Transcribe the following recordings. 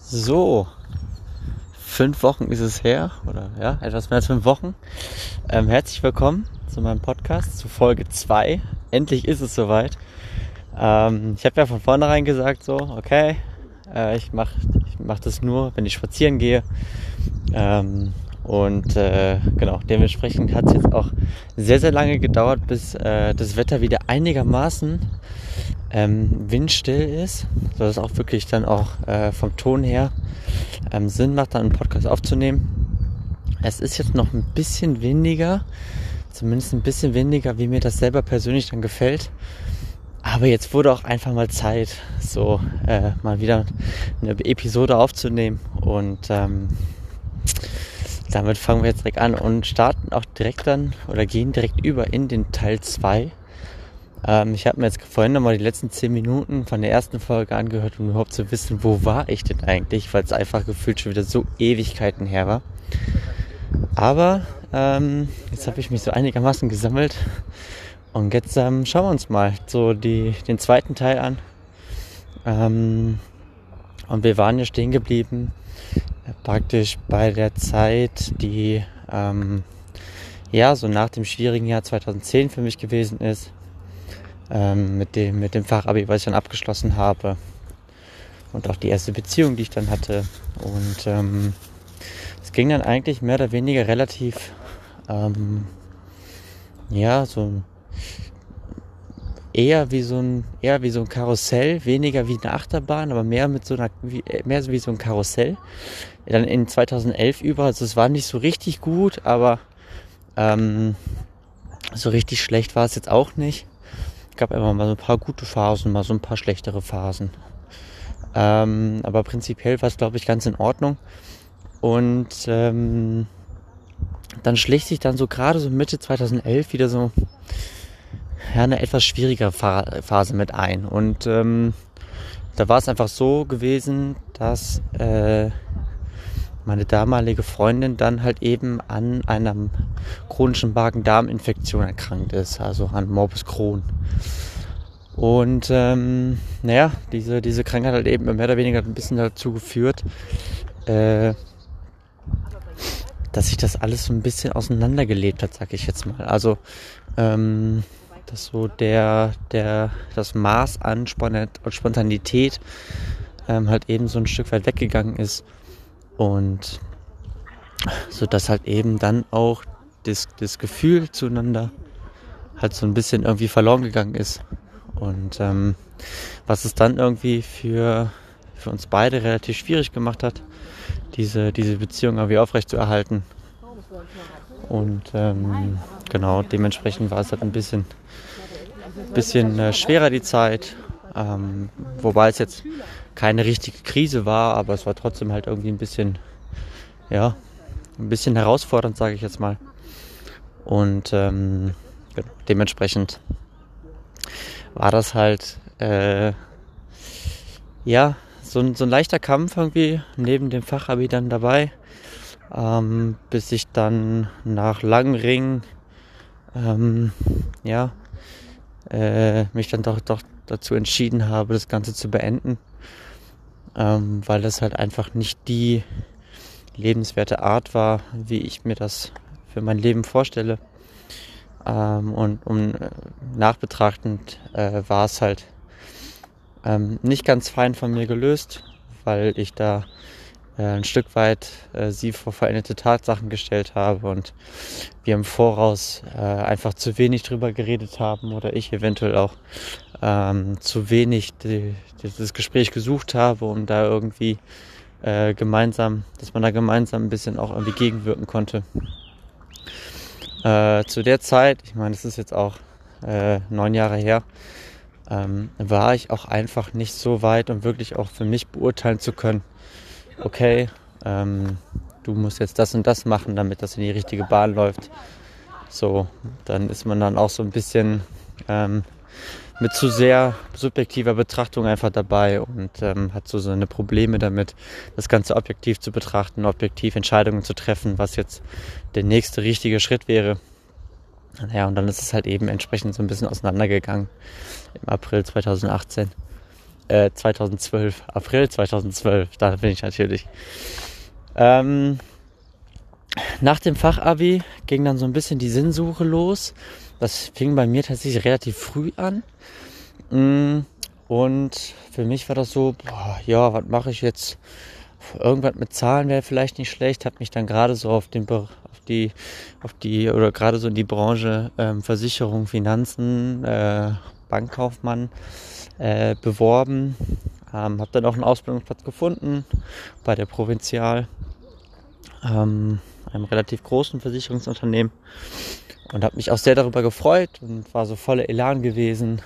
So, fünf Wochen ist es her, oder ja, etwas mehr als fünf Wochen. Ähm, herzlich willkommen zu meinem Podcast, zu Folge 2. Endlich ist es soweit. Ähm, ich habe ja von vornherein gesagt, so, okay, äh, ich mache ich mach das nur, wenn ich spazieren gehe. Ähm, und äh, genau, dementsprechend hat es jetzt auch sehr, sehr lange gedauert, bis äh, das Wetter wieder einigermaßen ähm, windstill ist, sodass es auch wirklich dann auch äh, vom Ton her ähm, Sinn macht, dann einen Podcast aufzunehmen. Es ist jetzt noch ein bisschen weniger, zumindest ein bisschen weniger, wie mir das selber persönlich dann gefällt. Aber jetzt wurde auch einfach mal Zeit, so äh, mal wieder eine Episode aufzunehmen. Und ähm, damit fangen wir jetzt direkt an und starten auch direkt dann oder gehen direkt über in den Teil 2 ähm, ich habe mir jetzt vorhin nochmal die letzten zehn Minuten von der ersten Folge angehört, um überhaupt zu wissen, wo war ich denn eigentlich, weil es einfach gefühlt schon wieder so Ewigkeiten her war. Aber ähm, jetzt habe ich mich so einigermaßen gesammelt und jetzt ähm, schauen wir uns mal so die, den zweiten Teil an. Ähm, und wir waren ja stehen geblieben, äh, praktisch bei der Zeit, die ähm, ja so nach dem schwierigen Jahr 2010 für mich gewesen ist ähm, mit, dem, mit dem Fachabi, was ich dann abgeschlossen habe. Und auch die erste Beziehung, die ich dann hatte. Und ähm, es ging dann eigentlich mehr oder weniger relativ, ähm, ja, so eher wie so ein eher wie so ein Karussell, weniger wie eine Achterbahn, aber mehr mit so einer wie, mehr wie so ein Karussell. Dann in 2011 über, also es war nicht so richtig gut, aber ähm, so richtig schlecht war es jetzt auch nicht gab immer mal so ein paar gute Phasen, mal so ein paar schlechtere Phasen. Ähm, aber prinzipiell war es, glaube ich, ganz in Ordnung. Und ähm, dann schlägt sich dann so gerade so Mitte 2011 wieder so ja, eine etwas schwierige Phase mit ein. Und ähm, da war es einfach so gewesen, dass äh, meine damalige Freundin dann halt eben an einer chronischen Magen-Darm-Infektion erkrankt ist, also an Morbus Crohn. Und ähm, naja, diese, diese Krankheit hat eben mehr oder weniger ein bisschen dazu geführt, äh, dass sich das alles so ein bisschen auseinandergelebt hat, sag ich jetzt mal. Also, ähm, dass so der, der, das Maß an Spontanität ähm, halt eben so ein Stück weit weggegangen ist. Und so dass halt eben dann auch das, das Gefühl zueinander halt so ein bisschen irgendwie verloren gegangen ist. Und ähm, was es dann irgendwie für, für uns beide relativ schwierig gemacht hat, diese, diese Beziehung irgendwie aufrecht zu erhalten. Und ähm, genau, dementsprechend war es halt ein bisschen, bisschen äh, schwerer die Zeit. Ähm, wobei es jetzt keine richtige Krise war, aber es war trotzdem halt irgendwie ein bisschen, ja, ein bisschen herausfordernd, sage ich jetzt mal. Und ähm, genau, dementsprechend war das halt, äh, ja, so, ein, so ein leichter Kampf irgendwie neben dem Fachabi dann dabei, ähm, bis ich dann nach langen Ringen, ähm, ja, äh, mich dann doch, doch dazu entschieden habe, das Ganze zu beenden ähm, weil das halt einfach nicht die lebenswerte Art war, wie ich mir das für mein Leben vorstelle. Ähm, und um äh, nachbetrachtend äh, war es halt ähm, nicht ganz fein von mir gelöst, weil ich da äh, ein Stück weit äh, sie vor veränderte Tatsachen gestellt habe und wir im Voraus äh, einfach zu wenig drüber geredet haben oder ich eventuell auch ähm, zu wenig die, das Gespräch gesucht habe, um da irgendwie äh, gemeinsam, dass man da gemeinsam ein bisschen auch irgendwie gegenwirken konnte. Äh, zu der Zeit, ich meine, es ist jetzt auch äh, neun Jahre her, ähm, war ich auch einfach nicht so weit, um wirklich auch für mich beurteilen zu können, okay, ähm, du musst jetzt das und das machen, damit das in die richtige Bahn läuft. So, dann ist man dann auch so ein bisschen ähm, mit zu sehr subjektiver Betrachtung einfach dabei und ähm, hat so seine Probleme damit, das Ganze objektiv zu betrachten, objektiv Entscheidungen zu treffen, was jetzt der nächste richtige Schritt wäre. Naja, und dann ist es halt eben entsprechend so ein bisschen auseinandergegangen im April 2018. äh, 2012, April 2012, da bin ich natürlich. Ähm, nach dem Fachabi ging dann so ein bisschen die Sinnsuche los. Das fing bei mir tatsächlich relativ früh an. Mm, und für mich war das so, boah, ja, was mache ich jetzt? Irgendwas mit Zahlen wäre vielleicht nicht schlecht. Habe mich dann gerade so auf den auf die auf die oder gerade so in die Branche ähm, Versicherung, Finanzen, äh, Bankkaufmann äh, beworben. Ähm, habe dann auch einen Ausbildungsplatz gefunden bei der Provinzial, ähm, einem relativ großen Versicherungsunternehmen und habe mich auch sehr darüber gefreut und war so voller Elan gewesen.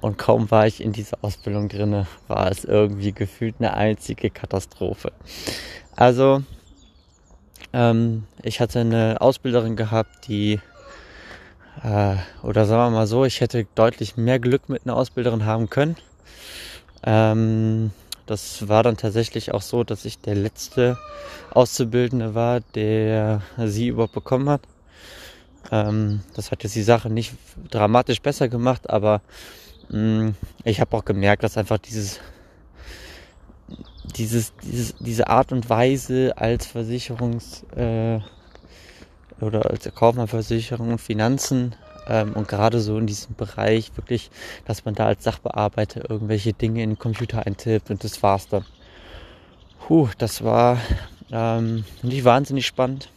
Und kaum war ich in dieser Ausbildung drinne, war es irgendwie gefühlt eine einzige Katastrophe. Also ähm, ich hatte eine Ausbilderin gehabt, die äh, oder sagen wir mal so, ich hätte deutlich mehr Glück mit einer Ausbilderin haben können. Ähm, das war dann tatsächlich auch so, dass ich der letzte Auszubildende war, der sie überhaupt bekommen hat. Ähm, das hat jetzt die Sache nicht dramatisch besser gemacht, aber mh, mm, ich habe auch gemerkt, dass einfach dieses, dieses, dieses, diese Art und Weise als Versicherungs- äh, oder als Kaufmannversicherung und Finanzen ähm, und gerade so in diesem Bereich wirklich, dass man da als Sachbearbeiter irgendwelche Dinge in den Computer eintippt und das war's dann. Puh, das war ähm, nicht wahnsinnig spannend,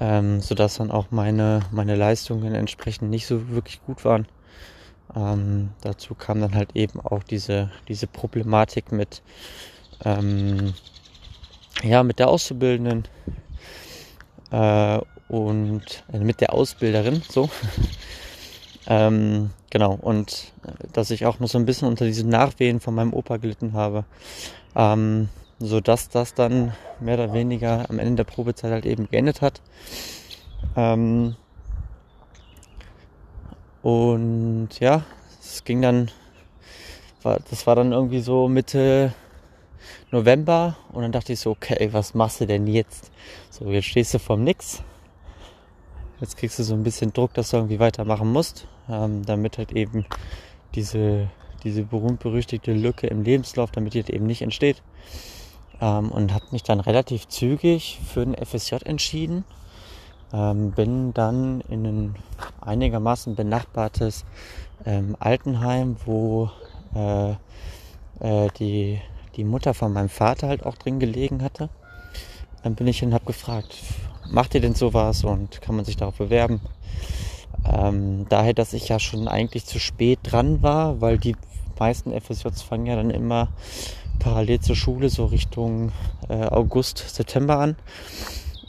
ähm, sodass dann auch meine, meine Leistungen entsprechend nicht so wirklich gut waren. Ähm, dazu kam dann halt eben auch diese, diese Problematik mit, ähm, ja, mit der Auszubildenden, äh, und äh, mit der Ausbilderin so. ähm, genau, und äh, dass ich auch noch so ein bisschen unter diesen Nachwehen von meinem Opa gelitten habe. Ähm, so dass das dann mehr oder weniger am Ende der Probezeit halt eben geendet hat. Ähm, und ja, es ging dann, das war dann irgendwie so Mitte November und dann dachte ich so, okay, was machst du denn jetzt? So, jetzt stehst du vom Nix. Jetzt kriegst du so ein bisschen Druck, dass du irgendwie weitermachen musst, ähm, damit halt eben diese, diese berühmt-berüchtigte Lücke im Lebenslauf, damit die halt eben nicht entsteht. Ähm, und habe mich dann relativ zügig für ein FSJ entschieden. Ähm, bin dann in ein einigermaßen benachbartes ähm, Altenheim, wo äh, äh, die die Mutter von meinem Vater halt auch drin gelegen hatte. Dann bin ich hin und habe gefragt, macht ihr denn sowas und kann man sich darauf bewerben? Ähm, daher, dass ich ja schon eigentlich zu spät dran war, weil die meisten FSJs fangen ja dann immer parallel zur Schule so Richtung äh, August, September an.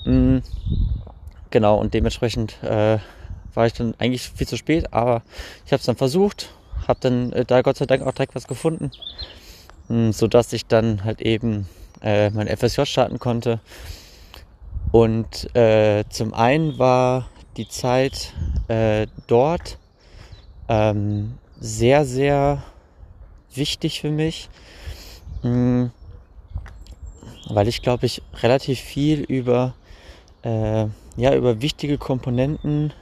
Mhm. Genau, und dementsprechend äh, war ich dann eigentlich viel zu spät, aber ich habe es dann versucht, habe dann äh, da Gott sei Dank auch direkt was gefunden hm, so dass ich dann halt eben äh, mein FSJ starten konnte. Und äh, zum einen war die Zeit äh, dort ähm, sehr, sehr wichtig für mich, mh, hm, weil ich glaube ich relativ viel über äh, ja über wichtige Komponenten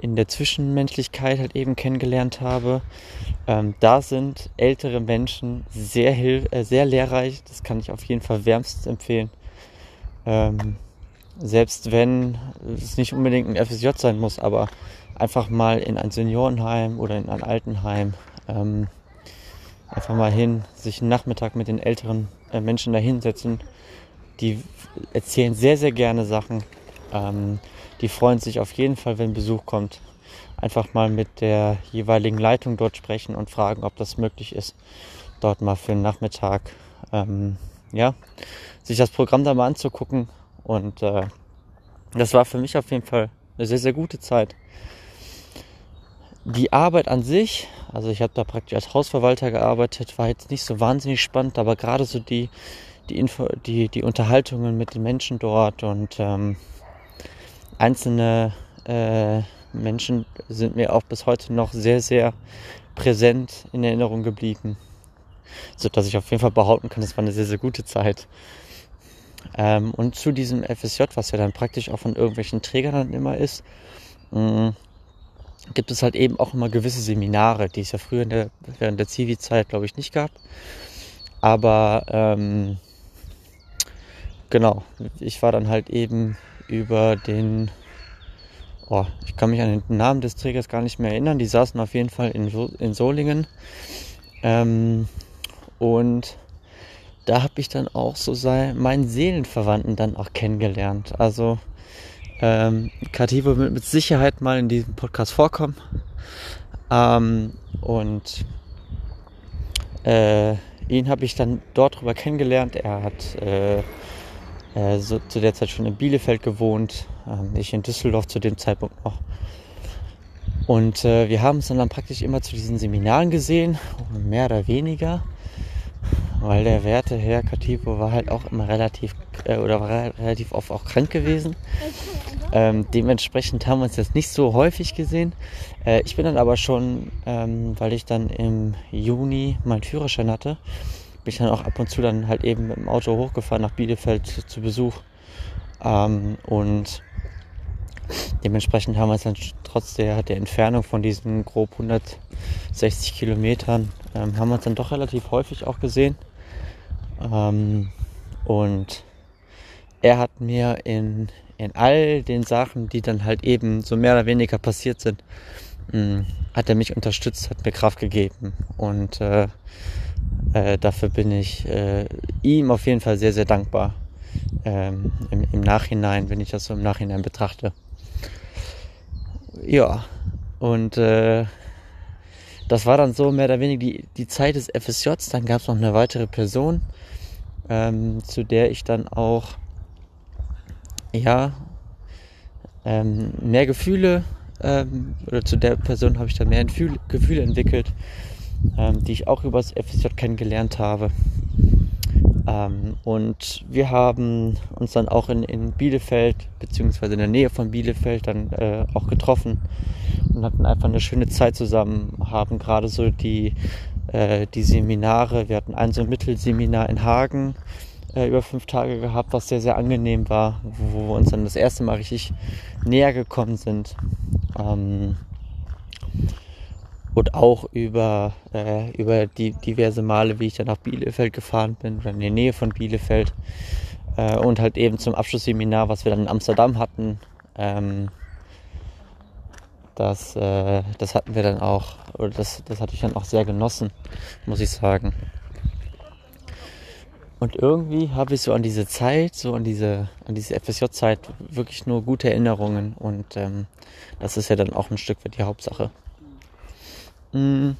in der Zwischenmenschlichkeit halt eben kennengelernt habe. Ähm, da sind ältere Menschen sehr, äh, sehr lehrreich. Das kann ich auf jeden Fall wärmstens empfehlen. Ähm, selbst wenn es nicht unbedingt ein FSJ sein muss, aber einfach mal in ein Seniorenheim oder in ein Altenheim ähm, einfach mal hin, sich einen Nachmittag mit den älteren äh, Menschen da hinsetzen. Die erzählen sehr, sehr gerne Sachen. Ähm, die freuen sich auf jeden Fall, wenn Besuch kommt. Einfach mal mit der jeweiligen Leitung dort sprechen und fragen, ob das möglich ist, dort mal für einen Nachmittag ähm, ja, sich das Programm da mal anzugucken. Und äh, das war für mich auf jeden Fall eine sehr, sehr gute Zeit. Die Arbeit an sich, also ich habe da praktisch als Hausverwalter gearbeitet, war jetzt nicht so wahnsinnig spannend, aber gerade so die, die, Info, die, die Unterhaltungen mit den Menschen dort und ähm, einzelne äh, Menschen sind mir auch bis heute noch sehr, sehr präsent in Erinnerung geblieben. So dass ich auf jeden Fall behaupten kann, es war eine sehr, sehr gute Zeit. Ähm, und zu diesem FSJ, was ja dann praktisch auch von irgendwelchen Trägern dann immer ist, mh, mm, gibt es halt eben auch immer gewisse Seminare, die es ja früher der, während der Zivi-Zeit, glaube ich, nicht gab. Aber ähm, genau, ich war dann halt eben über den, oh, ich kann mich an den Namen des Trägers gar nicht mehr erinnern, die saßen auf jeden Fall in, in Solingen. Ähm, und da habe ich dann auch so sein, meinen Seelenverwandten dann auch kennengelernt. Also ähm, Kativo wird mit Sicherheit mal in diesem Podcast vorkommen. Ähm, und äh, ihn habe ich dann dort drüber kennengelernt. Er hat äh, äh, so, zu der Zeit schon in Bielefeld gewohnt, ähm, ich in Düsseldorf zu dem Zeitpunkt noch. Und äh, wir haben uns dann, dann praktisch immer zu diesen Seminaren gesehen, mehr oder weniger weil der werte Herr Katipo war halt auch immer relativ äh, oder war relativ oft auch krank gewesen. Ähm, dementsprechend haben wir uns jetzt nicht so häufig gesehen. Äh, ich bin dann aber schon, ähm, weil ich dann im Juni meinen Führerschein hatte, bin ich dann auch ab und zu dann halt eben mit dem Auto hochgefahren nach Bielefeld zu Besuch. Ähm, und dementsprechend haben wir uns dann trotz der, der Entfernung von diesen grob 160 Kilometern, ähm, haben wir uns dann doch relativ häufig auch gesehen. Ähm, und er hat mir in, in all den Sachen, die dann halt eben so mehr oder weniger passiert sind, mh, mm, hat er mich unterstützt, hat mir Kraft gegeben. Und äh, äh, dafür bin ich äh, ihm auf jeden Fall sehr, sehr dankbar. Ähm, im, im, Nachhinein, wenn ich das so im Nachhinein betrachte. Ja, und äh, das war dann so mehr oder weniger die, die Zeit des FSJs. Dann gab es noch eine weitere Person, ähm, zu der ich dann auch ja ähm, mehr Gefühle ähm, oder zu der Person habe ich dann mehr Gefühle, entwickelt, ähm, die ich auch über das FSJ kennengelernt habe. Ähm, und wir haben uns dann auch in, in Bielefeld, beziehungsweise in der Nähe von Bielefeld, dann äh, auch getroffen und hatten einfach eine schöne Zeit zusammen, haben gerade so die äh, die Seminare. Wir hatten ein so ein Mittelseminar in Hagen äh, über fünf Tage gehabt, was sehr, sehr angenehm war, wo, wir uns dann das erste Mal richtig näher gekommen sind. Ähm, und auch über, äh, über die diverse Male, wie ich dann nach Bielefeld gefahren bin oder in der Nähe von Bielefeld. Äh, und halt eben zum Abschlussseminar, was wir dann in Amsterdam hatten. Ähm, das, äh, das hatten wir dann auch, oder das, das hatte ich dann auch sehr genossen, muss ich sagen. Und irgendwie habe ich so an diese Zeit, so an diese, an diese FSJ-Zeit wirklich nur gute Erinnerungen und ähm, das ist ja dann auch ein Stück weit die Hauptsache. Mhm.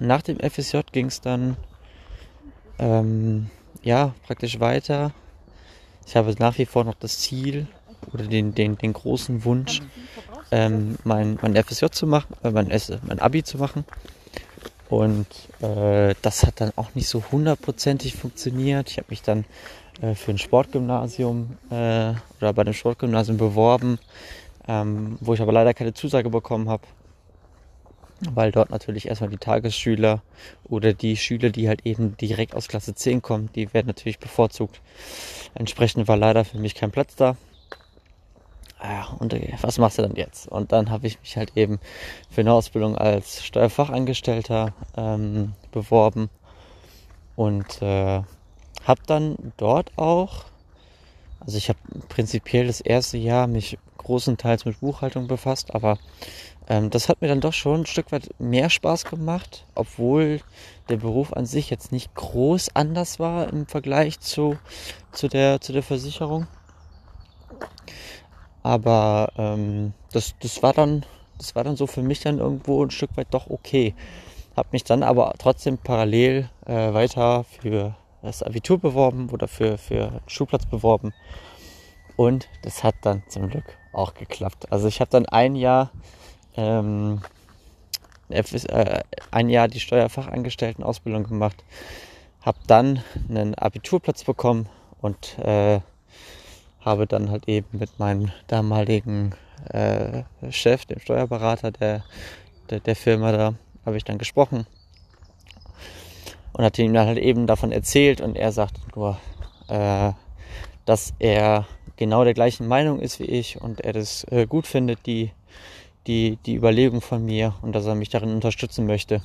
Nach dem FSJ ging es dann ähm, ja praktisch weiter. Ich habe nach wie vor noch das Ziel oder den, den, den großen Wunsch, ähm, mein, mein FSJ zu machen, äh, mein, mein Abi zu machen. Und äh, das hat dann auch nicht so hundertprozentig funktioniert. Ich habe mich dann äh, für ein Sportgymnasium äh, oder bei dem Sportgymnasium beworben, ähm, wo ich aber leider keine Zusage bekommen habe, weil dort natürlich erstmal die Tagesschüler oder die Schüler, die halt eben direkt aus Klasse 10 kommen, die werden natürlich bevorzugt. Entsprechend war leider für mich kein Platz da ja, und äh, was machst du dann jetzt? Und dann habe ich mich halt eben für eine Ausbildung als Steuerfachangestellter ähm, beworben und äh, habe dann dort auch, also ich habe prinzipiell das erste Jahr mich großenteils mit Buchhaltung befasst, aber ähm, das hat mir dann doch schon ein Stück weit mehr Spaß gemacht, obwohl der Beruf an sich jetzt nicht groß anders war im Vergleich zu, zu, der, zu der Versicherung. Aber ähm, das, das war dann, das war dann so für mich dann irgendwo ein Stück weit doch okay. Hab mich dann aber trotzdem parallel äh, weiter für das Abitur beworben oder für, für Schulplatz beworben. Und das hat dann zum Glück auch geklappt. Also ich habe dann ein Jahr ähm, äh, ein Jahr die Steuerfachangestelltenausbildung gemacht, habe dann einen Abiturplatz bekommen und äh, habe dann halt eben mit meinem damaligen äh, Chef, dem Steuerberater der, der, der Firma da, habe ich dann gesprochen und hatte ihm dann halt eben davon erzählt und er sagte nur, äh, dass er genau der gleichen Meinung ist wie ich und er das äh, gut findet, die, die, die Überlegung von mir und dass er mich darin unterstützen möchte,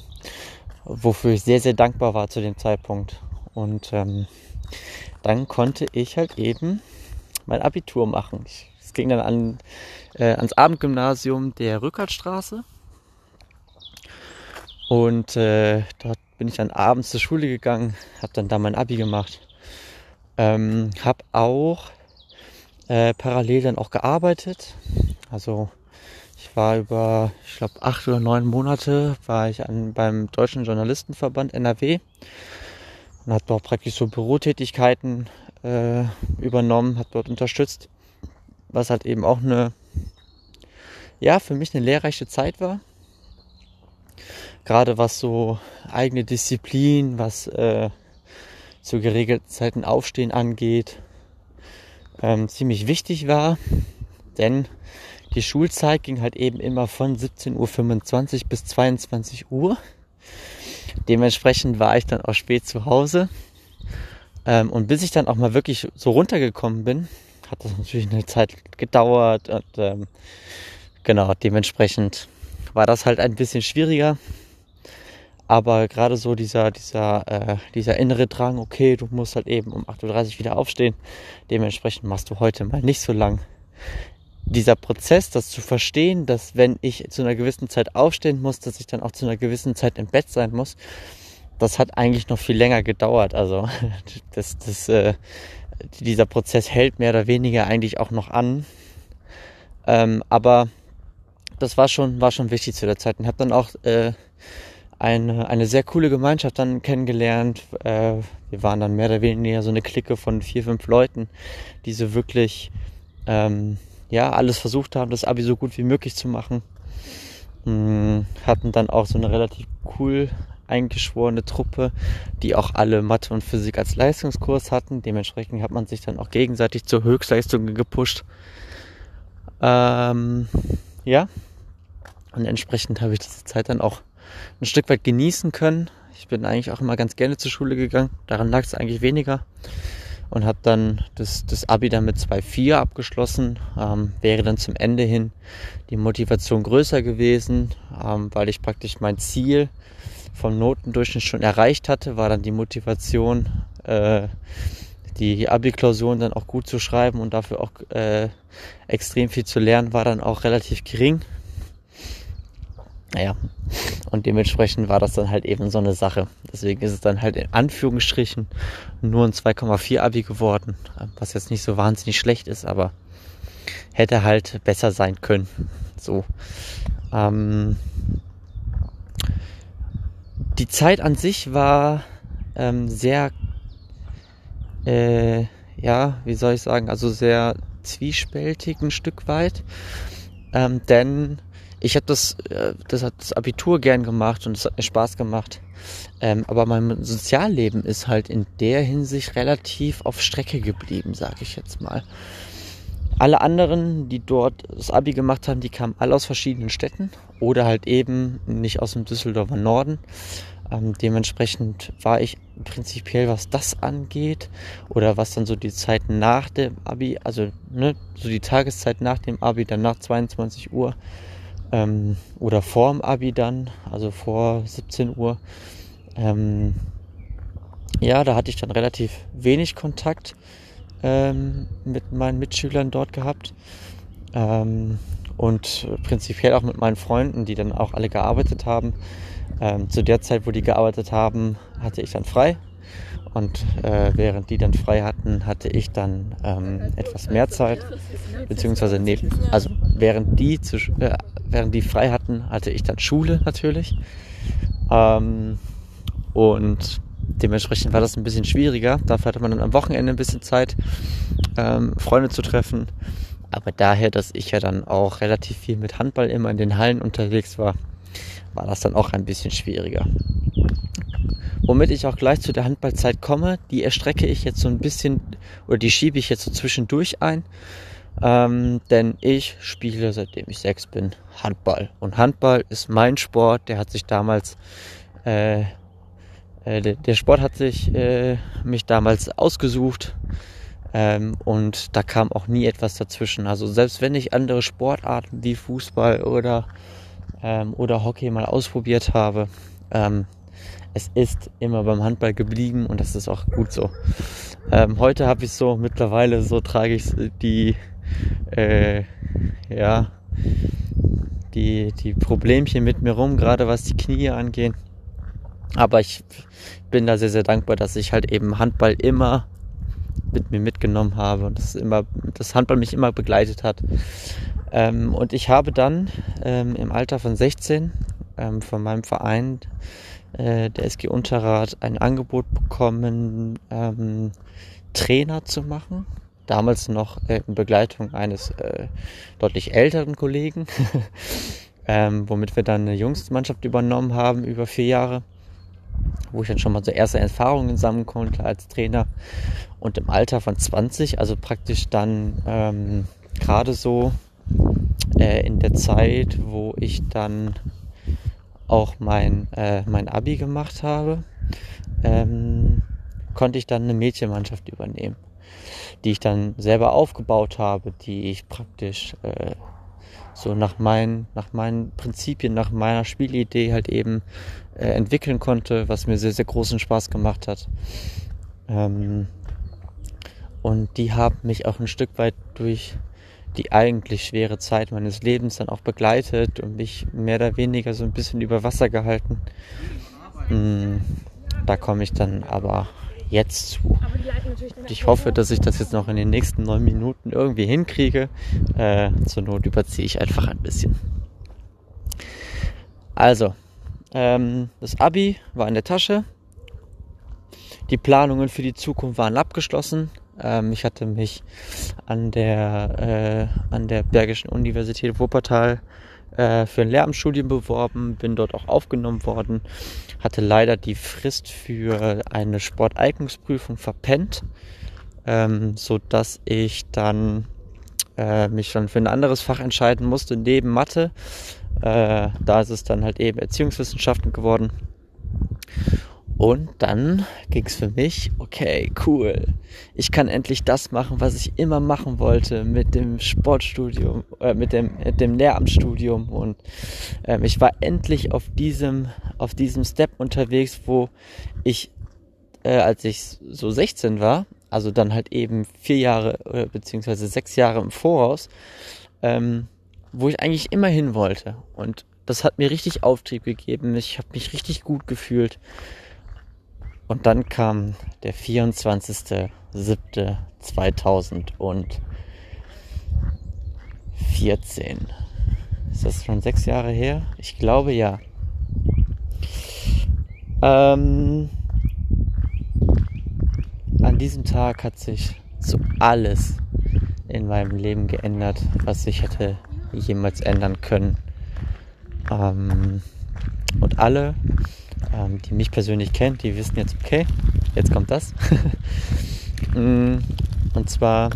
wofür ich sehr, sehr dankbar war zu dem Zeitpunkt. Und ähm, dann konnte ich halt eben mein Abitur machen. Es ging dann an, äh, ans Abendgymnasium der Rückertstraße. Und äh, dort bin ich dann abends zur Schule gegangen, habe dann da mein Abi gemacht. Ähm, habe auch äh, parallel dann auch gearbeitet. Also ich war über, ich glaube, acht oder neun Monate war ich an, beim Deutschen Journalistenverband NRW und habe dort praktisch so Bürotätigkeiten äh, übernommen, habe dort unterstützt, was halt eben auch eine, ja, für mich eine lehrreiche Zeit war. Gerade was so eigene Disziplin, was äh, zu geregelten Zeiten Aufstehen angeht, ähm, ziemlich wichtig war, denn die Schulzeit ging halt eben immer von 17.25 Uhr bis 22 Uhr. Dementsprechend war ich dann auch spät zu Hause. Ähm, und bis ich dann auch mal wirklich so runtergekommen bin, hat das natürlich eine Zeit gedauert. Und ähm, genau, dementsprechend war das halt ein bisschen schwieriger. Aber gerade so dieser, dieser, äh, dieser innere Drang, okay, du musst halt eben um 8.30 Uhr wieder aufstehen. Dementsprechend machst du heute mal nicht so lang dieser Prozess, das zu verstehen, dass wenn ich zu einer gewissen Zeit aufstehen muss, dass ich dann auch zu einer gewissen Zeit im Bett sein muss, das hat eigentlich noch viel länger gedauert. Also das, das, äh, dieser Prozess hält mehr oder weniger eigentlich auch noch an. Ähm, aber das war schon, war schon wichtig zu der Zeit. Und habe dann auch äh, eine, eine sehr coole Gemeinschaft dann kennengelernt. Äh, wir waren dann mehr oder weniger so eine Clique von vier, fünf Leuten, die so wirklich ähm, ja, alles versucht haben, das Abi so gut wie möglich zu machen. Hm, hatten dann auch so eine relativ cool eingeschworene Truppe, die auch alle Mathe und Physik als Leistungskurs hatten. Dementsprechend hat man sich dann auch gegenseitig zur Höchstleistung gepusht. Ähm, ja, und entsprechend habe ich diese Zeit dann auch ein Stück weit genießen können. Ich bin eigentlich auch immer ganz gerne zur Schule gegangen. Daran lag es eigentlich weniger und habe dann das, das Abi dann mit 2,4 abgeschlossen. Ähm, wäre dann zum Ende hin die Motivation größer gewesen, ähm, weil ich praktisch mein Ziel vom Notendurchschnitt schon erreicht hatte, war dann die Motivation, äh, die Abi-Klausuren dann auch gut zu schreiben und dafür auch äh, extrem viel zu lernen, war dann auch relativ gering. Naja, und dementsprechend war das dann halt eben so eine Sache. Deswegen ist es dann halt in Anführungsstrichen nur ein 2,4 Abi geworden, was jetzt nicht so wahnsinnig schlecht ist, aber hätte halt besser sein können. So. Ähm, die Zeit an sich war ähm, sehr, äh, ja, wie soll ich sagen, also sehr zwiespältig ein Stück weit. Ähm, denn ich habe das, äh, das hat das Abitur gern gemacht und es hat mir Spaß gemacht. Ähm, aber mein Sozialleben ist halt in der Hinsicht relativ auf Strecke geblieben, sage ich jetzt mal. Alle anderen, die dort das Abi gemacht haben, die kamen alle aus verschiedenen Städten oder halt eben nicht aus dem Düsseldorfer Norden. Ähm, dementsprechend war ich prinzipiell, was das angeht, oder was dann so die Zeit nach dem Abi, also ne, so die Tageszeit nach dem Abi, dann nach 22 Uhr, ähm, oder vorm Abi dann, also vor 17 Uhr. Ähm, ja, da hatte ich dann relativ wenig Kontakt ähm, mit meinen Mitschülern dort gehabt. Ähm, und prinzipiell auch mit meinen Freunden, die dann auch alle gearbeitet haben. Ähm, zu der Zeit, wo die gearbeitet haben, hatte ich dann frei. Und äh, während die dann frei hatten, hatte ich dann ähm, etwas mehr Zeit. Beziehungsweise neben, also während die, zu, äh, während die frei hatten, hatte ich dann Schule natürlich. Ähm, und dementsprechend war das ein bisschen schwieriger. Dafür hatte man dann am Wochenende ein bisschen Zeit, ähm, Freunde zu treffen. Aber daher, dass ich ja dann auch relativ viel mit Handball immer in den Hallen unterwegs war, war das dann auch ein bisschen schwieriger. Womit ich auch gleich zu der Handballzeit komme, die erstrecke ich jetzt so ein bisschen oder die schiebe ich jetzt so zwischendurch ein. Ähm, denn ich spiele, seitdem ich sechs bin, Handball. Und Handball ist mein Sport, der hat sich damals, äh, äh, der, Sport hat sich äh, mich damals ausgesucht. Ähm, und da kam auch nie etwas dazwischen. Also selbst wenn ich andere Sportarten wie Fußball oder, ähm, oder Hockey mal ausprobiert habe, ähm, es ist immer beim Handball geblieben und das ist auch gut so. Ähm, heute habe ich so, mittlerweile so trage ich die, äh, ja, die, die Problemchen mit mir rum, gerade was die Knie angeht. Aber ich bin da sehr, sehr dankbar, dass ich halt eben Handball immer mit mir mitgenommen habe und das immer, das Handball mich immer begleitet hat. Ähm, und ich habe dann ähm, im Alter von 16 ähm, von meinem Verein, äh, der SG Unterrad, ein Angebot bekommen, ähm, Trainer zu machen. Damals noch äh, in Begleitung eines äh, deutlich älteren Kollegen, ähm, womit wir dann eine Jungsmannschaft übernommen haben über vier Jahre wo ich dann schon mal so erste Erfahrungen sammeln konnte als Trainer. Und im Alter von 20, also praktisch dann ähm, gerade so äh, in der Zeit, wo ich dann auch mein, äh, mein Abi gemacht habe, ähm, konnte ich dann eine Mädchenmannschaft übernehmen, die ich dann selber aufgebaut habe, die ich praktisch äh, so nach meinen, nach meinen Prinzipien, nach meiner Spielidee halt eben äh, entwickeln konnte, was mir sehr, sehr großen Spaß gemacht hat. Ähm, und die haben mich auch ein Stück weit durch die eigentlich schwere Zeit meines Lebens dann auch begleitet und mich mehr oder weniger so ein bisschen über Wasser gehalten. Mm, da komme ich dann aber jetzt zu. Ich hoffe, dass ich das jetzt noch in den nächsten neun Minuten irgendwie hinkriege. Äh, zur Not überziehe ich einfach ein bisschen. Also, ähm, das Abi war in der Tasche. Die Planungen für die Zukunft waren abgeschlossen. Ähm, ich hatte mich an der, äh, an der Bergischen Universität Wuppertal äh, für ein Lehramtsstudium beworben, bin dort auch aufgenommen worden, hatte leider die Frist für eine Sporteignungsprüfung verpennt, ähm, so dass ich dann äh, mich schon für ein anderes Fach entscheiden musste neben Mathe. Äh, da ist es dann halt eben Erziehungswissenschaften geworden. Und dann ging es für mich, okay, cool. Ich kann endlich das machen, was ich immer machen wollte mit dem Sportstudium, äh, mit dem, mit dem Lehramtsstudium. Und ähm, ich war endlich auf diesem, auf diesem Step unterwegs, wo ich, äh, als ich so 16 war, also dann halt eben vier Jahre äh, beziehungsweise sechs Jahre im Voraus, ähm, wo ich eigentlich immer hin wollte. Und das hat mir richtig Auftrieb gegeben. Ich habe mich richtig gut gefühlt. Und dann kam der 24.07.2014. Ist das schon sechs Jahre her? Ich glaube ja. Ähm, an diesem Tag hat sich so alles in meinem Leben geändert, was ich hätte jemals ändern können. Ähm, und alle ähm, die mich persönlich kennen, die wissen jetzt, okay, jetzt kommt das. Mm, und zwar,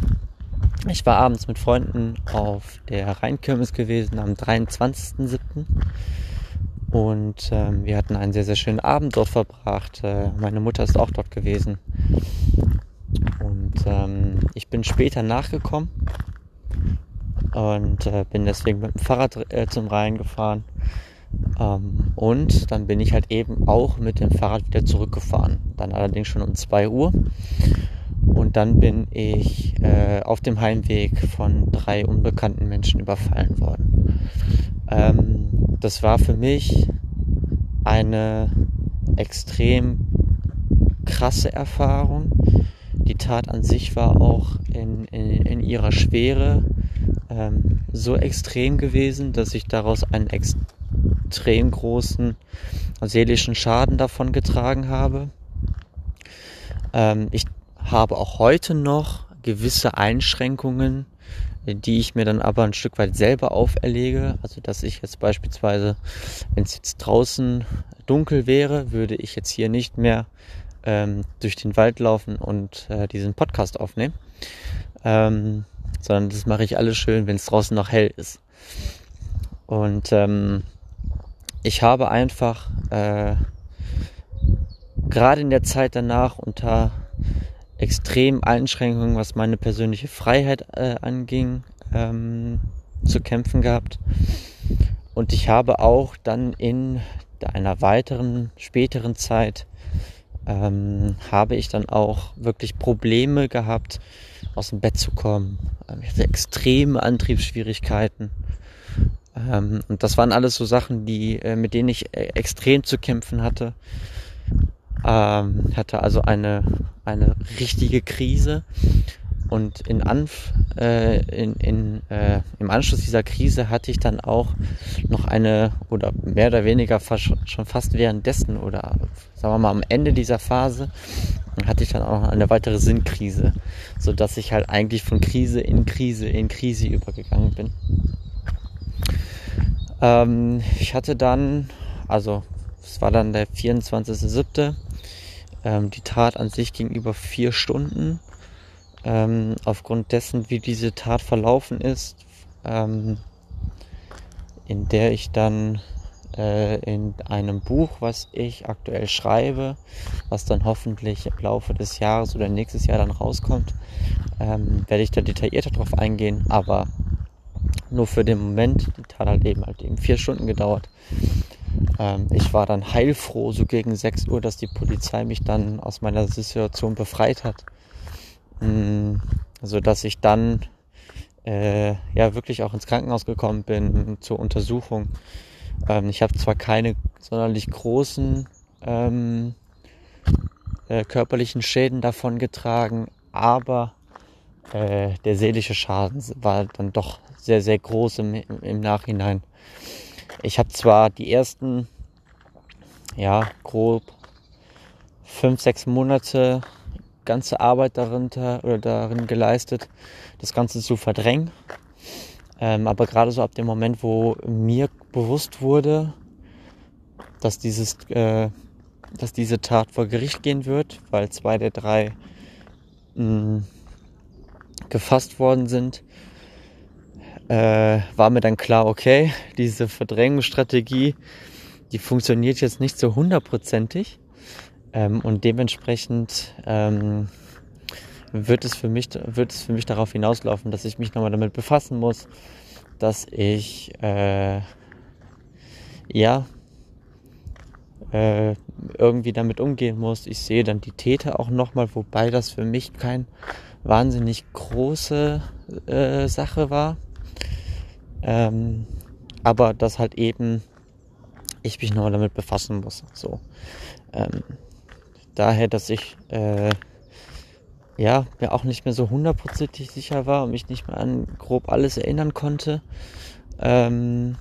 ich war abends mit Freunden auf der Rheinkirmes gewesen am 23.07. Und ähm, wir hatten einen sehr, sehr schönen Abend dort verbracht. Äh, meine Mutter ist auch dort gewesen. Und ähm, ich bin später nachgekommen und äh, bin deswegen mit dem Fahrrad äh, zum Rhein gefahren ähm, und dann bin ich halt eben auch mit dem Fahrrad wieder zurückgefahren. Dann allerdings schon um 2 Uhr. Und dann bin ich äh, auf dem Heimweg von drei unbekannten Menschen überfallen worden. Ähm, das war für mich eine extrem krasse Erfahrung. Die Tat an sich war auch in, in, in ihrer Schwere ähm, so extrem gewesen, dass ich daraus einen ex extrem großen seelischen Schaden davon getragen habe. Ähm, ich habe auch heute noch gewisse Einschränkungen, die ich mir dann aber ein Stück weit selber auferlege. Also dass ich jetzt beispielsweise, wenn es jetzt draußen dunkel wäre, würde ich jetzt hier nicht mehr ähm, durch den Wald laufen und äh, diesen Podcast aufnehmen. Ähm, sondern das mache ich alles schön, wenn es draußen noch hell ist. Und ähm, ich habe einfach äh, gerade in der Zeit danach unter extremen Einschränkungen, was meine persönliche Freiheit äh, anging, ähm, zu kämpfen gehabt. Und ich habe auch dann in einer weiteren, späteren Zeit, ähm, habe ich dann auch wirklich Probleme gehabt, aus dem Bett zu kommen. Ähm, ich hatte extreme Antriebsschwierigkeiten. Ähm, und das waren alles so Sachen, die, äh, mit denen ich äh, extrem zu kämpfen hatte. Ähm, hatte also eine, eine richtige Krise. Und in Anf äh, in, in, äh, im Anschluss dieser Krise hatte ich dann auch noch eine, oder mehr oder weniger fast, schon fast währenddessen oder sagen wir mal am Ende dieser Phase, hatte ich dann auch noch eine weitere Sinnkrise, sodass ich halt eigentlich von Krise in Krise in Krise übergegangen bin. Ähm, ich hatte dann, also es war dann der 24.07. Ähm, die Tat an sich ging über vier Stunden. Ähm, aufgrund dessen, wie diese Tat verlaufen ist, ähm, in der ich dann äh, in einem Buch, was ich aktuell schreibe, was dann hoffentlich im Laufe des Jahres oder nächstes Jahr dann rauskommt, ähm, werde ich da detaillierter drauf eingehen. Aber nur für den Moment. Die Tat hat eben halt eben vier Stunden gedauert. Ähm, ich war dann heilfroh, so gegen 6 Uhr, dass die Polizei mich dann aus meiner Situation befreit hat. Mm, so dass ich dann äh, ja wirklich auch ins Krankenhaus gekommen bin zur Untersuchung. Ähm, ich habe zwar keine sonderlich großen ähm, äh, körperlichen Schäden davon getragen, aber äh, der seelische Schaden war dann doch sehr, sehr groß im, im Nachhinein. Ich habe zwar die ersten, ja, grob fünf, sechs Monate ganze Arbeit darunter oder darin geleistet, das Ganze zu verdrängen. Ähm, aber gerade so ab dem Moment, wo mir bewusst wurde, dass dieses, äh, dass diese Tat vor Gericht gehen wird, weil zwei der drei mh, mm, gefasst worden sind, äh, war mir dann klar, okay, diese Verdrängungsstrategie, die funktioniert jetzt nicht so hundertprozentig. Ähm, und dementsprechend ähm, wird, es für mich, wird es für mich darauf hinauslaufen, dass ich mich nochmal damit befassen muss, dass ich äh, ja äh, irgendwie damit umgehen muss. Ich sehe dann die Täter auch nochmal, wobei das für mich kein wahnsinnig große äh, Sache war. Ähm, aber dass halt eben ich mich nochmal damit befassen muss. So. Ähm, daher, dass ich äh, ja mir auch nicht mehr so hundertprozentig sicher war und mich nicht mehr an grob alles erinnern konnte, ähm,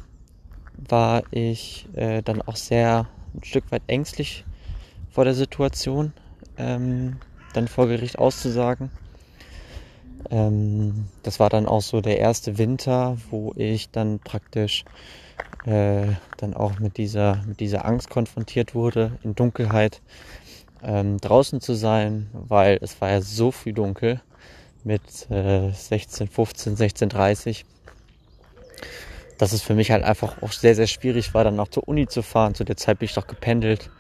war ich äh, dann auch sehr ein Stück weit ängstlich vor der Situation, ähm, dann vor Gericht auszusagen. Ähm, das war dann auch so der erste Winter, wo ich dann praktisch äh, dann auch mit dieser, mit dieser Angst konfrontiert wurde, in Dunkelheit ähm, draußen zu sein, weil es war ja so früh dunkel mit äh, 16, 15, 16, 30, dass es für mich halt einfach auch sehr, sehr schwierig war, dann auch zur Uni zu fahren. Zu der Zeit bin ich doch gependelt.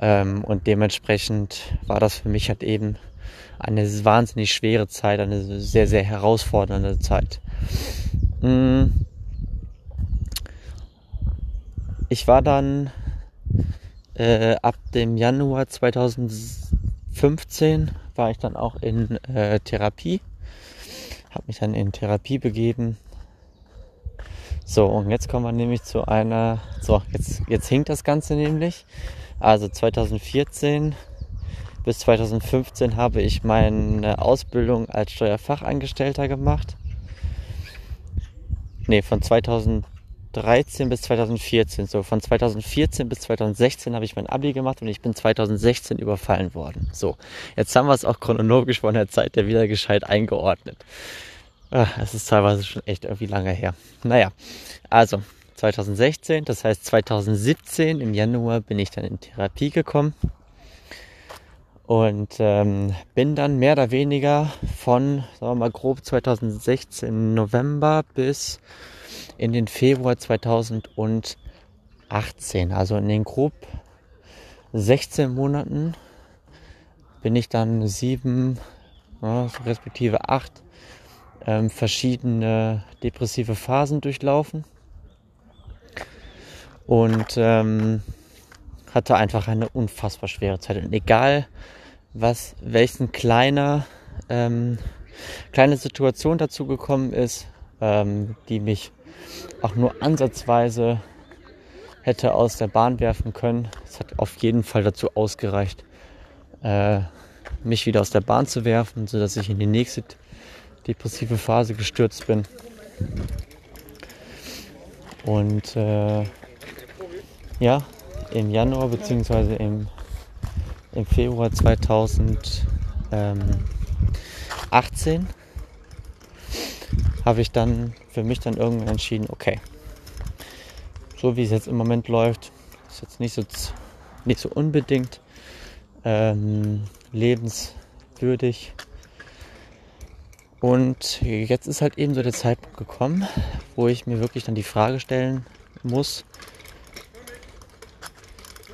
Ähm, und dementsprechend war das für mich halt eben eine wahnsinnig schwere Zeit, eine sehr, sehr herausfordernde Zeit. Mm. Ich war dann äh, ab dem Januar 2015 war ich dann auch in äh, Therapie, habe mich dann in Therapie begeben. So, und jetzt kommen wir nämlich zu einer, so, jetzt, jetzt hinkt das Ganze nämlich. Also 2014 bis 2015 habe ich meine Ausbildung als Steuerfachangestellter gemacht. Ne, von 2013 bis 2014. So, von 2014 bis 2016 habe ich mein Abi gemacht und ich bin 2016 überfallen worden. So, jetzt haben wir es auch chronologisch von der Zeit der wieder gescheit eingeordnet. Ah, es ist teilweise schon echt irgendwie lange her. Naja, also 2016, das heißt 2017 im Januar bin ich dann in Therapie gekommen und ähm, bin dann mehr oder weniger von, sagen wir mal grob 2016 November bis in den Februar 2018, also in den grob 16 Monaten bin ich dann sieben, ja, respektive acht ähm, verschiedene depressive Phasen durchlaufen und ähm, hatte einfach eine unfassbar schwere Zeit. Und egal, was welchen kleiner ähm, kleine Situation dazu gekommen ist, ähm, die mich auch nur ansatzweise hätte aus der Bahn werfen können. Es hat auf jeden Fall dazu ausgereicht, äh, mich wieder aus der Bahn zu werfen, sodass ich in die nächste depressive Phase gestürzt bin. Und äh, ja, im Januar bzw. Im, im Februar 2018 habe ich dann für mich dann irgendwann entschieden, okay, so wie es jetzt im Moment läuft, ist jetzt nicht so, nicht so unbedingt ähm, lebenswürdig. Und jetzt ist halt eben so der Zeitpunkt gekommen, wo ich mir wirklich dann die Frage stellen muss,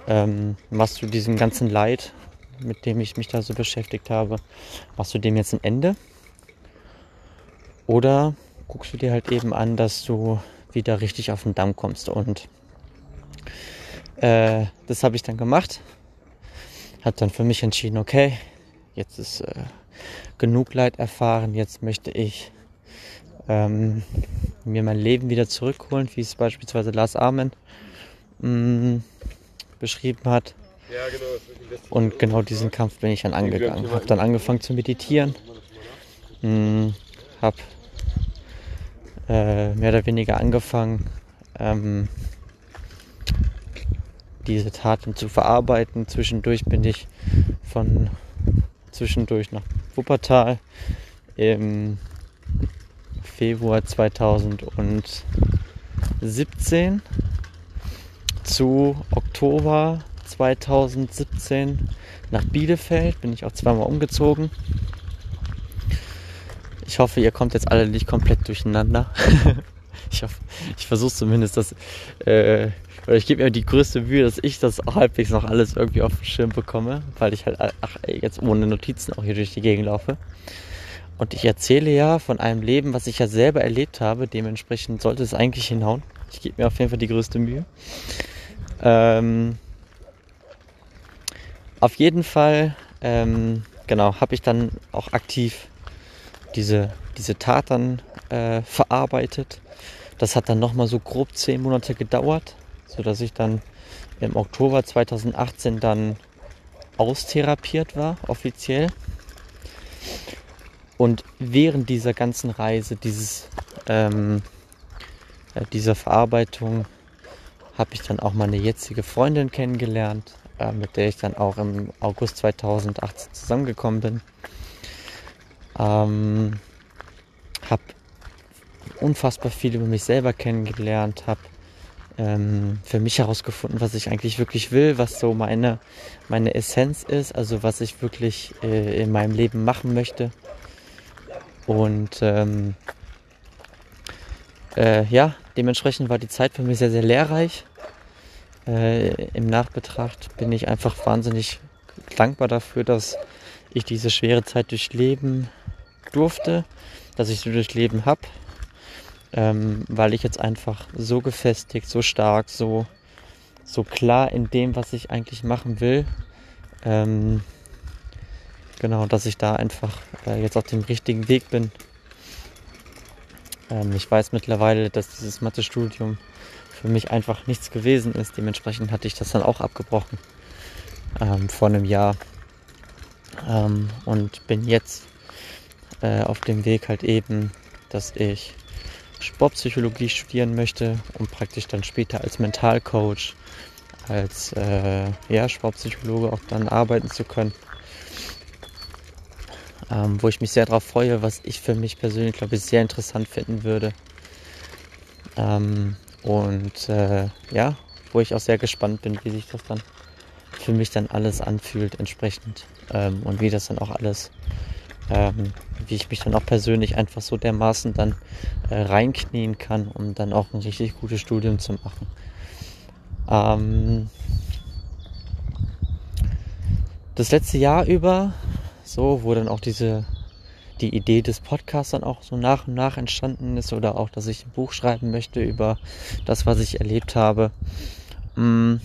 ähm, machst du diesem ganzen Leid, mit dem ich mich da so beschäftigt habe, machst du dem jetzt ein Ende? Oder guckst du dir halt eben an, dass du wieder richtig auf den Damm kommst. Und äh, das habe ich dann gemacht. Hat dann für mich entschieden, okay, jetzt ist äh, genug Leid erfahren, jetzt möchte ich ähm, mir mein Leben wieder zurückholen, wie es beispielsweise Lars Armen mh, mm, beschrieben hat. Genau, Und genau diesen Kampf bin ich dann angegangen. Habe dann angefangen zu meditieren, mm, habe äh, mehr oder weniger angefangen, ähm, diese Taten zu verarbeiten. Zwischendurch bin ich von zwischendurch nach Wuppertal im Februar 2017 zu Oktober 2017 nach Bielefeld. Bin ich auch zweimal umgezogen. Ich hoffe, ihr kommt jetzt alle nicht komplett durcheinander. ich ich versuche zumindest, dass, äh, oder ich gebe mir die größte Mühe, dass ich das halbwegs noch alles irgendwie auf dem Schirm bekomme, weil ich halt, ach, jetzt ohne Notizen auch hier durch die Gegend laufe. Und ich erzähle ja von einem Leben, was ich ja selber erlebt habe. Dementsprechend sollte es eigentlich hinhauen. Ich gebe mir auf jeden Fall die größte Mühe. Ähm, auf jeden Fall, ähm, genau, habe ich dann auch aktiv diese, diese Tat dann äh, verarbeitet. Das hat dann nochmal so grob zehn Monate gedauert, sodass ich dann im Oktober 2018 dann austherapiert war, offiziell. Und während dieser ganzen Reise, dieses, ähm, äh, dieser Verarbeitung, habe ich dann auch meine jetzige Freundin kennengelernt, äh, mit der ich dann auch im August 2018 zusammengekommen bin. Ähm, habe unfassbar viel über mich selber kennengelernt, habe ähm, für mich herausgefunden, was ich eigentlich wirklich will, was so meine, meine Essenz ist, also was ich wirklich äh, in meinem Leben machen möchte. Und ähm, äh, ja, dementsprechend war die Zeit für mich sehr, sehr lehrreich. Äh, Im Nachbetracht bin ich einfach wahnsinnig dankbar dafür, dass ich diese schwere Zeit durchleben durfte, dass ich sie durchleben habe, ähm, weil ich jetzt einfach so gefestigt, so stark, so, so klar in dem, was ich eigentlich machen will, ähm, genau, dass ich da einfach äh, jetzt auf dem richtigen Weg bin. Ähm, ich weiß mittlerweile, dass dieses Mathestudium für mich einfach nichts gewesen ist. Dementsprechend hatte ich das dann auch abgebrochen ähm, vor einem Jahr ähm, und bin jetzt äh, auf dem Weg halt eben, dass ich Sportpsychologie studieren möchte, um praktisch dann später als Mentalcoach, als äh, ja, Sportpsychologe auch dann arbeiten zu können. Ähm, wo ich mich sehr darauf freue, was ich für mich persönlich, glaube ich, sehr interessant finden würde. Ähm, und äh, ja, wo ich auch sehr gespannt bin, wie sich das dann für mich dann alles anfühlt entsprechend ähm, und wie das dann auch alles ähm, wie ich mich dann auch persönlich einfach so dermaßen dann äh, reinknien kann, um dann auch ein richtig gutes Studium zu machen. Ähm, das letzte Jahr über, so, wo dann auch diese, die Idee des Podcasts dann auch so nach und nach entstanden ist oder auch, dass ich ein Buch schreiben möchte über das, was ich erlebt habe, mm,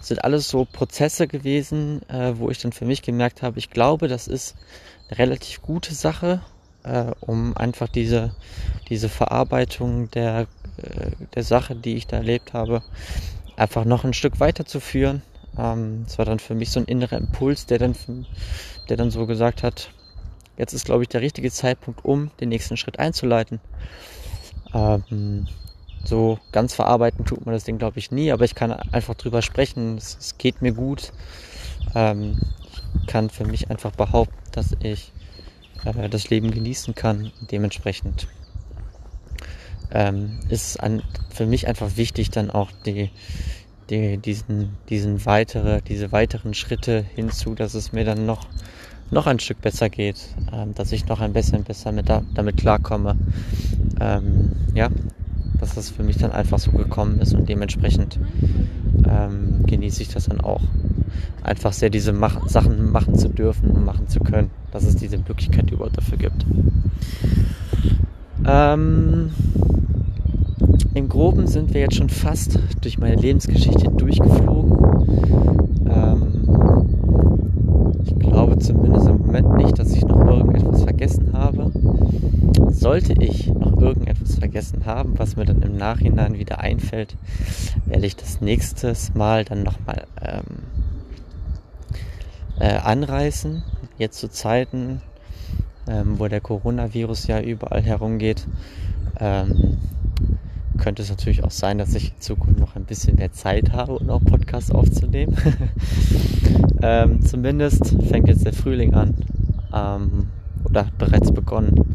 sind alles so Prozesse gewesen, äh, wo ich dann für mich gemerkt habe, ich glaube, das ist eine relativ gute Sache, äh, um einfach diese, diese Verarbeitung der, äh, der Sache, die ich da erlebt habe, einfach noch ein Stück weiterzuführen. Ähm, das war dann für mich so ein innerer Impuls, der dann, der dann so gesagt hat, jetzt ist, glaube ich, der richtige Zeitpunkt, um den nächsten Schritt einzuleiten. Ähm, so ganz verarbeiten tut man das Ding, glaube ich, nie, aber ich kann einfach drüber sprechen. Es, es geht mir gut. Ähm, ich kann für mich einfach behaupten, dass ich äh, das Leben genießen kann. Dementsprechend ähm, ist an, für mich einfach wichtig, dann auch die, die, diesen, diesen weitere, diese weiteren Schritte hinzu, dass es mir dann noch, noch ein Stück besser geht, ähm, dass ich noch ein bisschen besser mit da, damit klarkomme. Ähm, ja, dass das für mich dann einfach so gekommen ist und dementsprechend ähm, genieße ich das dann auch. Einfach sehr diese Mach Sachen machen zu dürfen und machen zu können, dass es diese Möglichkeit überhaupt dafür gibt. Ähm, im Groben sind wir jetzt schon fast durch meine Lebensgeschichte durchgeflogen. Ähm, ich glaube zumindest im Moment nicht, dass ich noch irgendetwas vergessen habe. Sollte ich noch irgendetwas vergessen haben, was mir dann im Nachhinein wieder einfällt, werde ich das nächste Mal dann nochmal ähm, äh, anreißen. Jetzt zu Zeiten, ähm, wo der Coronavirus ja überall herumgeht, ähm, könnte es natürlich auch sein, dass ich in Zukunft noch ein bisschen mehr Zeit habe, um auch Podcasts aufzunehmen. ähm, zumindest fängt jetzt der Frühling an ähm, oder hat bereits begonnen.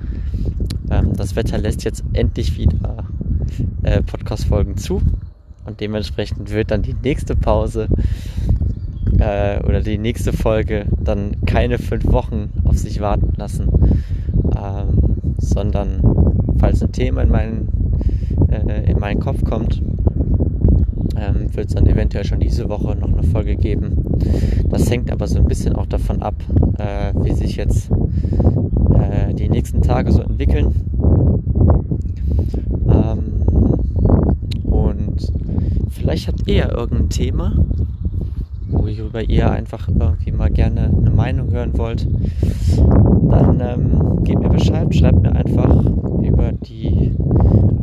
Ähm, das Wetter lässt jetzt endlich wieder äh, Podcast-Folgen zu und dementsprechend wird dann die nächste Pause äh, oder die nächste Folge dann keine fünf Wochen auf sich warten lassen, ähm, sondern falls ein Thema in meinen äh, in meinen Kopf kommt, ähm, wird es dann eventuell schon diese Woche noch eine Folge geben. Das hängt aber so ein bisschen auch davon ab, äh, wie sich jetzt äh, die nächsten Tage so entwickeln. Ähm, und vielleicht habt ihr irgendein Thema, worüber ihr einfach irgendwie mal gerne eine Meinung hören wollt, dann ähm, gebt mir Bescheid, schreibt mir einfach die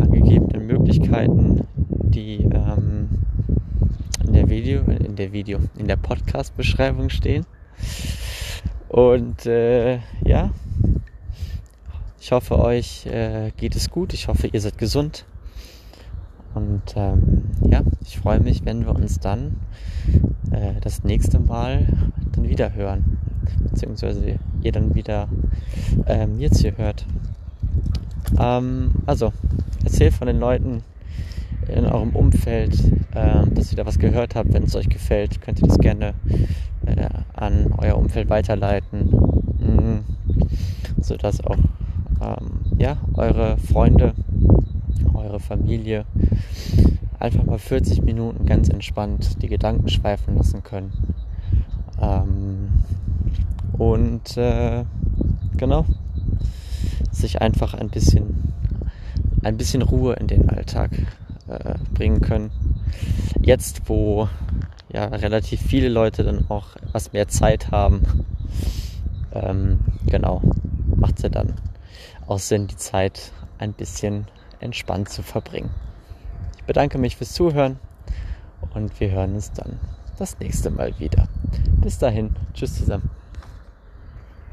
angegebenen Möglichkeiten, die ähm, in der Video, in der Video, in der Podcast-Beschreibung stehen. Und äh, ja, ich hoffe, euch äh, geht es gut. Ich hoffe, ihr seid gesund. Und ähm, ja, ich freue mich, wenn wir uns dann äh, das nächste Mal dann wieder hören. Beziehungsweise ihr dann wieder ähm, jetzt hier hört. Ähm, also, erzählt von den Leuten in eurem Umfeld, äh, dass ihr da was gehört habt. Wenn es euch gefällt, könnt ihr das gerne äh, an euer Umfeld weiterleiten, mhm. sodass auch ähm, ja, eure Freunde, eure Familie einfach mal 40 Minuten ganz entspannt die Gedanken schweifen lassen können. Ähm, und äh, genau, sich einfach ein bisschen ein bisschen Ruhe in den Alltag äh, bringen können. Jetzt, wo ja relativ viele Leute dann auch etwas mehr Zeit haben, ähm, genau, macht es ja dann auch Sinn, die Zeit ein bisschen entspannt zu verbringen. Ich bedanke mich fürs Zuhören und wir hören uns dann das nächste Mal wieder. Bis dahin, tschüss zusammen.